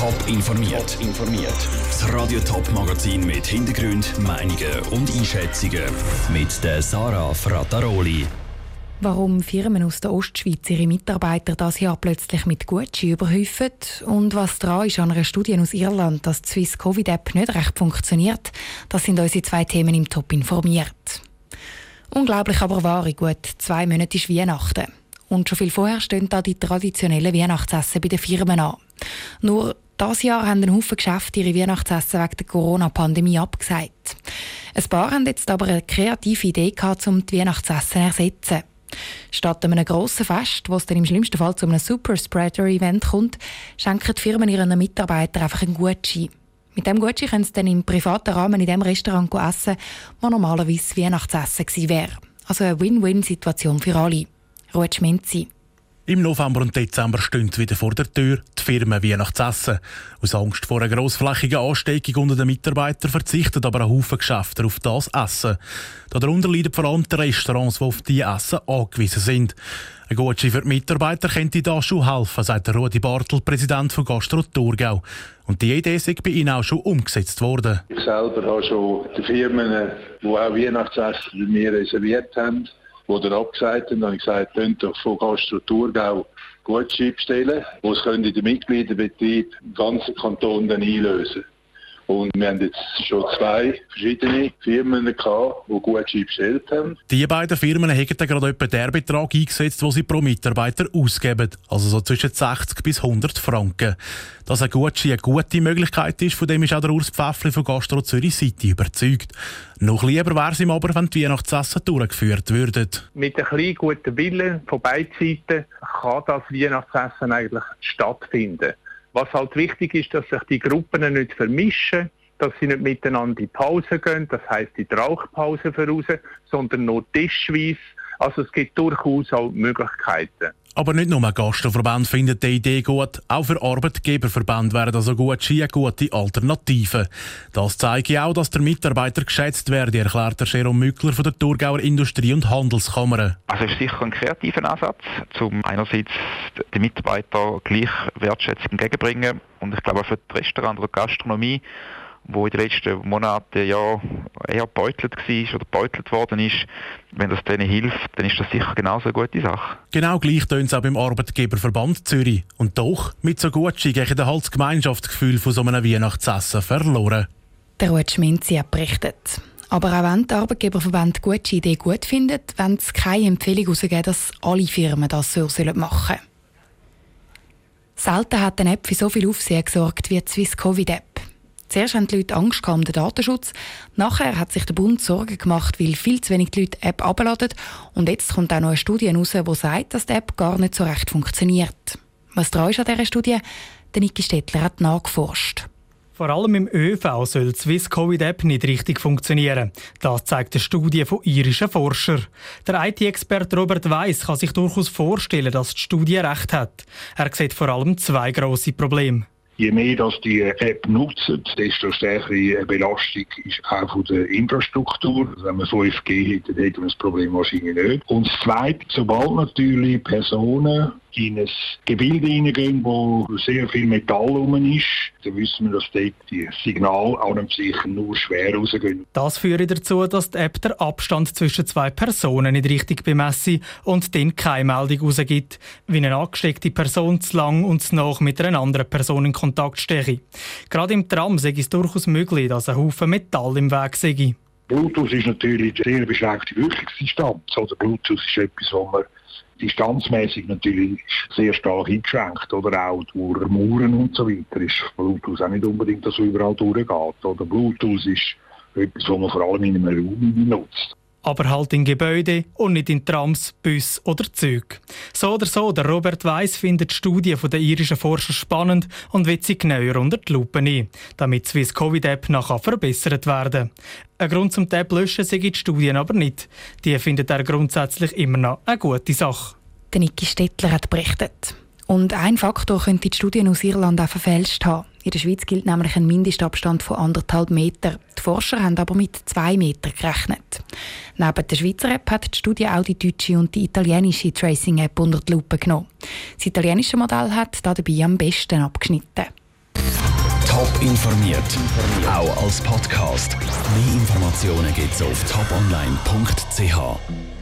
Top informiert. informiert. Das Radio Top Magazin mit Hintergrund, Meinungen und Einschätzungen mit der Sarah Frataroli. Warum Firmen aus der Ostschweiz ihre Mitarbeiter das Jahr plötzlich mit Gucci überhäufen und was dran ist an einer Studie aus Irland, dass die Swiss Covid App nicht recht funktioniert, das sind unsere zwei Themen im Top informiert. Unglaublich aber wahr, gut zwei Monate ist Weihnachten. Und schon viel vorher stehen da die traditionellen Weihnachtsessen bei den Firmen an. Nur dieses Jahr haben ein Haufen Geschäfte ihre Weihnachtsessen wegen der Corona-Pandemie abgesagt. Ein paar haben jetzt aber eine kreative Idee gehabt, um die Weihnachtsessen zu ersetzen. Statt einem grossen Fest, wo es dann im schlimmsten Fall zu einem Super-Spreader-Event kommt, schenken die Firmen ihren Mitarbeitern einfach einen Gutschein. Mit dem Gutschein können sie dann im privaten Rahmen in dem Restaurant essen, wo normalerweise Weihnachtsessen gewesen wäre. Also eine Win-Win-Situation für alle. Ruhe Schminzi. Im November und Dezember stehen wieder vor der Tür die Firmen Weihnachtsessen. Aus Angst vor einer grossflächigen Ansteckung unter den Mitarbeitern verzichten aber ein Haufen Geschäfte auf das Essen. Darunter leiden vor allem die Restaurants, die auf diese Essen angewiesen sind. Ein Gutschein für die Mitarbeiter könnte da schon helfen, sagt der Rudi Bartel, Präsident von Gastro Thurgau. Und die Idee ist bei Ihnen auch schon umgesetzt worden. Ich selber habe schon die Firmen, die auch Weihnachtsessen bei mir reserviert haben, die dann abgesagt haben, habe ich gesagt, könnt doch von Gastro Thurgau Gutschein bestellen, wo es in den Mitgliederbetrieb im ganzen Kanton dann einlösen und wir haben jetzt schon zwei verschiedene Firmen gehabt, die Gutschein bestellt haben. Die beiden Firmen haben gerade etwa den Betrag eingesetzt, den sie pro Mitarbeiter ausgeben. Also so zwischen 60 bis 100 Franken. Dass ein Gutschein eine gute Möglichkeit ist, von dem ist auch der Urs Pfäffli von Gastro Zürich City überzeugt. Noch lieber wäre es ihm aber, wenn die Weihnachtsessen durchgeführt würden. Mit einem kleinen guten Willen von beiden Seiten kann das Weihnachtsessen eigentlich stattfinden. Was halt wichtig ist, dass sich die Gruppen nicht vermischen, dass sie nicht miteinander in die Pause gehen, das heißt die Rauchpause voraus, sondern nur tischweise. Also es gibt durchaus auch Möglichkeiten. Aber nicht nur Gastverband findet die Idee gut, auch für Arbeitgeberverband wären also gut eine gute Alternative. Das zeigt auch, dass der Mitarbeiter geschätzt werde, erklärt der Jerome Mückler von der Thurgauer Industrie- und Handelskammer. Also ist sicher ein kreativer Ansatz, um einerseits den Mitarbeiter gleich Wertschätzung entgegenbringen und ich glaube auch für die Restaurant oder Gastronomie wo in den letzten Monaten ja eher beutelt war oder beutelt worden ist, wenn das denen hilft, dann ist das sicher genauso eine gute Sache. Genau gleich tun es auch beim Arbeitgeberverband Zürich. Und doch, mit so Gutschein gegen halt das Gemeinschaftsgefühl von so einem Weihnachtsessen verloren. Der Ruud Schminzi hat berichtet. Aber auch wenn der Arbeitgeberverband gute Idee gut findet, wenn es keine Empfehlung herausgeben, dass alle Firmen das so machen sollen. Selten hat eine App für so viel Aufsehen gesorgt wie die Swiss Covid App. Zuerst haben die Leute Angst um den Datenschutz. Nachher hat sich der Bund Sorgen gemacht, weil viel zu wenig Leute die App abladen. Und jetzt kommt auch noch eine Studie raus, die sagt, dass die App gar nicht so recht funktioniert. Was dran ist an dieser Studie? Der Niki Stettler hat nachgeforscht. Vor allem im ÖV soll die Swiss Covid App nicht richtig funktionieren. Das zeigt eine Studie von irischen Forschern. Der IT-Experte Robert Weiss kann sich durchaus vorstellen, dass die Studie recht hat. Er sieht vor allem zwei grosse Probleme. Je mehr dass die App nutzen, desto stärkere Belastung ist auch von der Infrastruktur. Also wenn man 5G hätte, hätte man das Problem wahrscheinlich nicht. Und das Zweite, sobald natürlich Personen in ein Gebilde hineingehen, wo sehr viel Metall rum ist, dann wissen wir, dass dort die Signale an und sich nur schwer rausgehen. Das führt dazu, dass die App der Abstand zwischen zwei Personen nicht richtig bemessen und dann keine Meldung rausgibt, wie eine angesteckte Person zu lang und zu nach mit einer anderen Person in Kontakt stehe. Gerade im Tram sei es durchaus möglich, dass ein Haufen Metall im Weg sei. Bluetooth ist natürlich eine sehr beschränkte Wirkungsdistanz. Oder Bluetooth ist etwas, wo man distanzmäßig natürlich sehr stark eingeschränkt. Oder auch durch Mauern und so weiter ist Bluetooth auch nicht unbedingt, dass überall durchgeht. Oder Bluetooth ist etwas, was man vor allem in einem Raum nutzt aber halt in Gebäude und nicht in Trams, Bus oder Züge. So oder so, der Robert Weiss findet die Studie der irischen Forscher spannend und wird sie genauer unter die Lupe nehmen, damit die Swiss Covid App nachher verbessert werden. Ein Grund zum Tab löschen sind die Studien aber nicht. Die findet er grundsätzlich immer noch eine gute Sache. Niki Stettler hat berichtet. Und ein Faktor könnte die Studien aus Irland auch verfälscht haben. In der Schweiz gilt nämlich ein Mindestabstand von anderthalb Meter. Die Forscher haben aber mit zwei Metern gerechnet. Neben der Schweizer App hat die Studie auch die deutsche und die italienische Tracing-App unter die Lupe genommen. Das italienische Modell hat dabei am besten abgeschnitten. Top informiert, auch als Podcast. Mehr Informationen gibt's auf toponline.ch.